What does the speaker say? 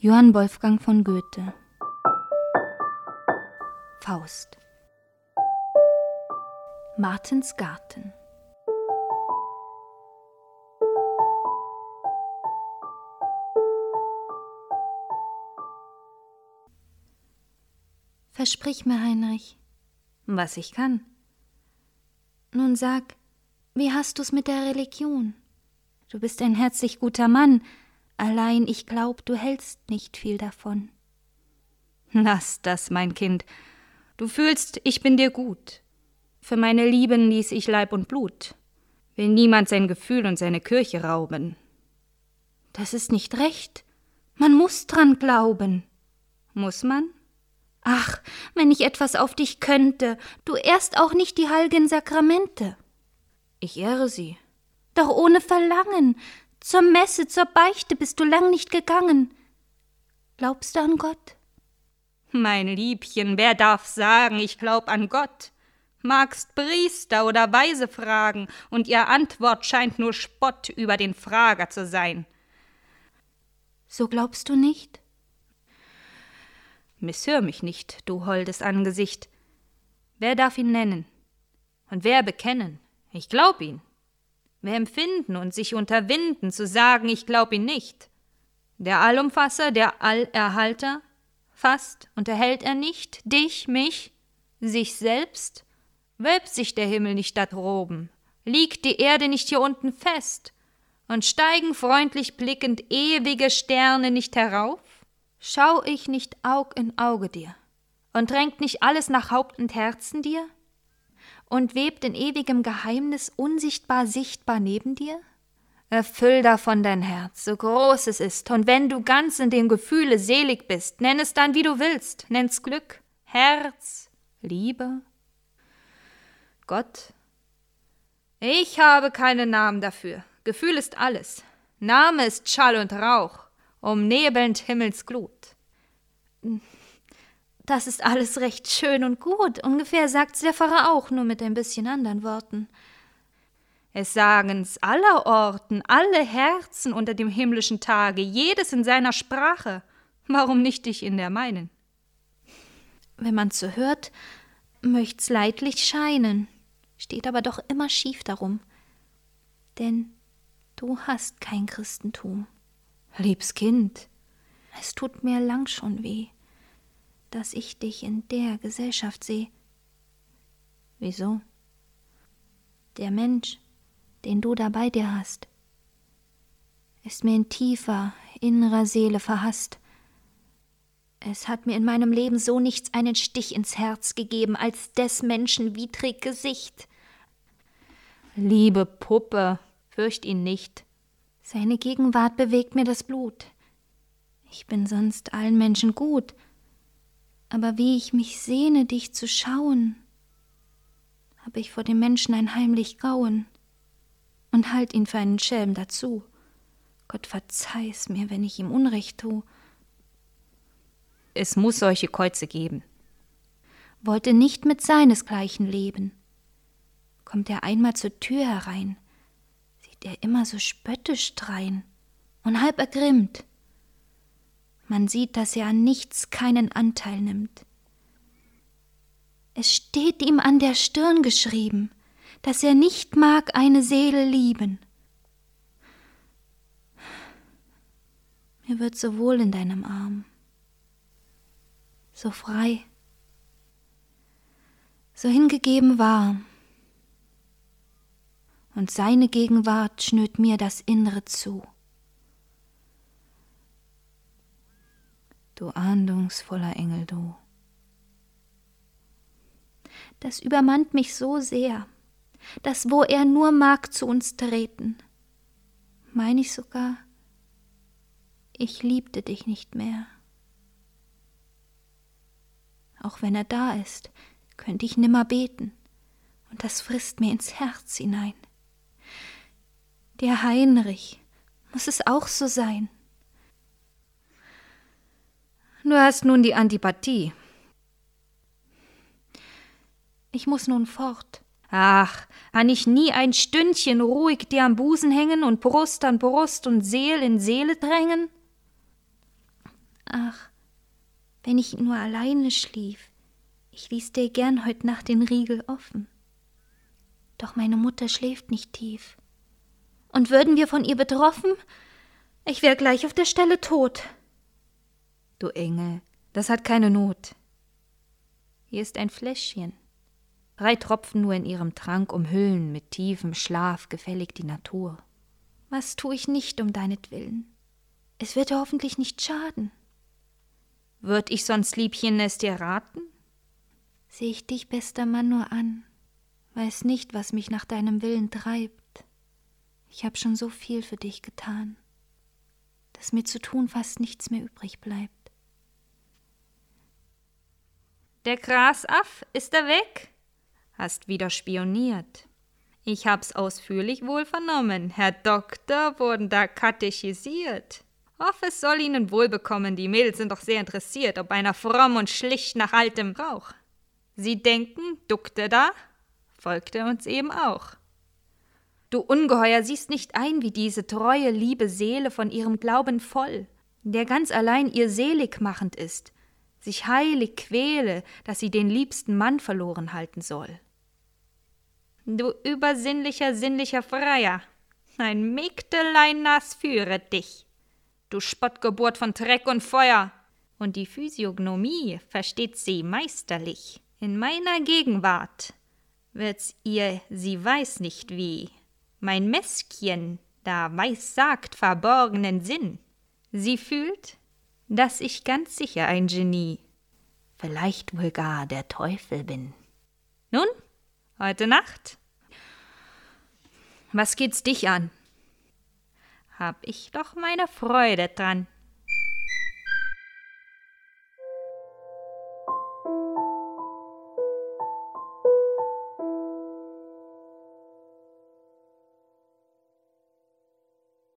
Johann Wolfgang von Goethe Faust Martens Garten Versprich mir, Heinrich, was ich kann. Nun sag, wie hast du's mit der Religion? Du bist ein herzlich guter Mann, Allein ich glaub, du hältst nicht viel davon. Lass das, mein Kind. Du fühlst, ich bin dir gut. Für meine Lieben ließ ich Leib und Blut. Will niemand sein Gefühl und seine Kirche rauben. Das ist nicht recht. Man muss dran glauben. Muss man? Ach, wenn ich etwas auf dich könnte, du ehrst auch nicht die heiligen Sakramente. Ich ehre sie. Doch ohne Verlangen, zur Messe, zur Beichte bist du lang nicht gegangen. Glaubst du an Gott? Mein Liebchen, wer darf sagen, ich glaub an Gott? Magst Priester oder Weise fragen, und ihr Antwort scheint nur Spott über den Frager zu sein. So glaubst du nicht? Misshör mich nicht, du holdes Angesicht. Wer darf ihn nennen? Und wer bekennen? Ich glaub ihn. Wer empfinden und sich unterwinden, zu sagen, ich glaub ihn nicht? Der Allumfasser, der Allerhalter? Fasst und erhält er nicht dich, mich, sich selbst? Wölbt sich der Himmel nicht da droben? Liegt die Erde nicht hier unten fest? Und steigen freundlich blickend ewige Sterne nicht herauf? Schau ich nicht Aug in Auge dir? Und drängt nicht alles nach Haupt und Herzen dir? Und webt in ewigem Geheimnis unsichtbar sichtbar neben dir? Erfüll davon dein Herz, so groß es ist, und wenn du ganz in dem Gefühle selig bist, nenn es dann, wie du willst, nenn's Glück, Herz, Liebe, Gott. Ich habe keinen Namen dafür. Gefühl ist alles. Name ist Schall und Rauch, umnebelnd Himmelsglut. Das ist alles recht schön und gut. Ungefähr sagt's der Pfarrer auch, nur mit ein bisschen anderen Worten. Es sagen's aller Orten, alle Herzen unter dem himmlischen Tage, jedes in seiner Sprache. Warum nicht dich in der meinen? Wenn man's so hört, möcht's leidlich scheinen, steht aber doch immer schief darum. Denn du hast kein Christentum. Liebs Kind, es tut mir lang schon weh dass ich dich in der Gesellschaft sehe. Wieso? Der Mensch, den du da bei dir hast, ist mir in tiefer, innerer Seele verhasst. Es hat mir in meinem Leben so nichts einen Stich ins Herz gegeben als des Menschen widrig Gesicht. Liebe Puppe, fürcht ihn nicht. Seine Gegenwart bewegt mir das Blut. Ich bin sonst allen Menschen gut, aber wie ich mich sehne, dich zu schauen, habe ich vor dem Menschen ein heimlich Grauen und halt ihn für einen Schelm dazu. Gott verzeih's mir, wenn ich ihm Unrecht tu. Es muss solche Käuze geben. Wollte nicht mit seinesgleichen leben. Kommt er einmal zur Tür herein, sieht er immer so spöttisch drein und halb ergrimmt. Man sieht, dass er an nichts keinen Anteil nimmt. Es steht ihm an der Stirn geschrieben, dass er nicht mag eine Seele lieben. Mir wird so wohl in deinem Arm, so frei, so hingegeben warm. Und seine Gegenwart schnürt mir das Innere zu. Du ahndungsvoller Engel, du. Das übermannt mich so sehr, dass wo er nur mag zu uns treten, mein ich sogar, ich liebte dich nicht mehr. Auch wenn er da ist, könnte ich nimmer beten, und das frisst mir ins Herz hinein. Der Heinrich, muss es auch so sein? Du hast nun die Antipathie. Ich muss nun fort. Ach, kann ich nie ein Stündchen ruhig dir am Busen hängen und Brust an Brust und Seel in Seele drängen? Ach, wenn ich nur alleine schlief, ich ließ dir gern heut Nacht den Riegel offen. Doch meine Mutter schläft nicht tief. Und würden wir von ihr betroffen, ich wär gleich auf der Stelle tot. Du Engel, das hat keine Not. Hier ist ein Fläschchen. Drei Tropfen nur in ihrem Trank umhüllen mit tiefem Schlaf gefällig die Natur. Was tu ich nicht um deinetwillen? Es wird dir hoffentlich nicht schaden. Würd ich sonst, Liebchen, es dir raten? Seh ich dich, bester Mann, nur an, weiß nicht, was mich nach deinem Willen treibt. Ich hab schon so viel für dich getan, dass mir zu tun fast nichts mehr übrig bleibt. Der Grasaff, ist er weg? Hast wieder spioniert. Ich hab's ausführlich wohl vernommen. Herr Doktor wurden da katechisiert. Hoff, es soll Ihnen wohl bekommen, die Mädels sind doch sehr interessiert, ob einer fromm und schlicht nach altem Brauch. Sie denken, duckte da, folgte uns eben auch. Du Ungeheuer siehst nicht ein, wie diese treue, liebe Seele von ihrem Glauben voll, der ganz allein ihr selig machend ist, sich heilig quäle, dass sie den liebsten Mann verloren halten soll. Du übersinnlicher, sinnlicher Freier, ein Mägdelein nass führe dich, du Spottgeburt von Dreck und Feuer, und die Physiognomie versteht sie meisterlich. In meiner Gegenwart wird's ihr, sie weiß nicht wie, mein Mäskchen da weiß sagt verborgenen Sinn. Sie fühlt, dass ich ganz sicher ein Genie, vielleicht wohl gar der Teufel bin. Nun, heute Nacht? Was geht's dich an? Hab ich doch meine Freude dran.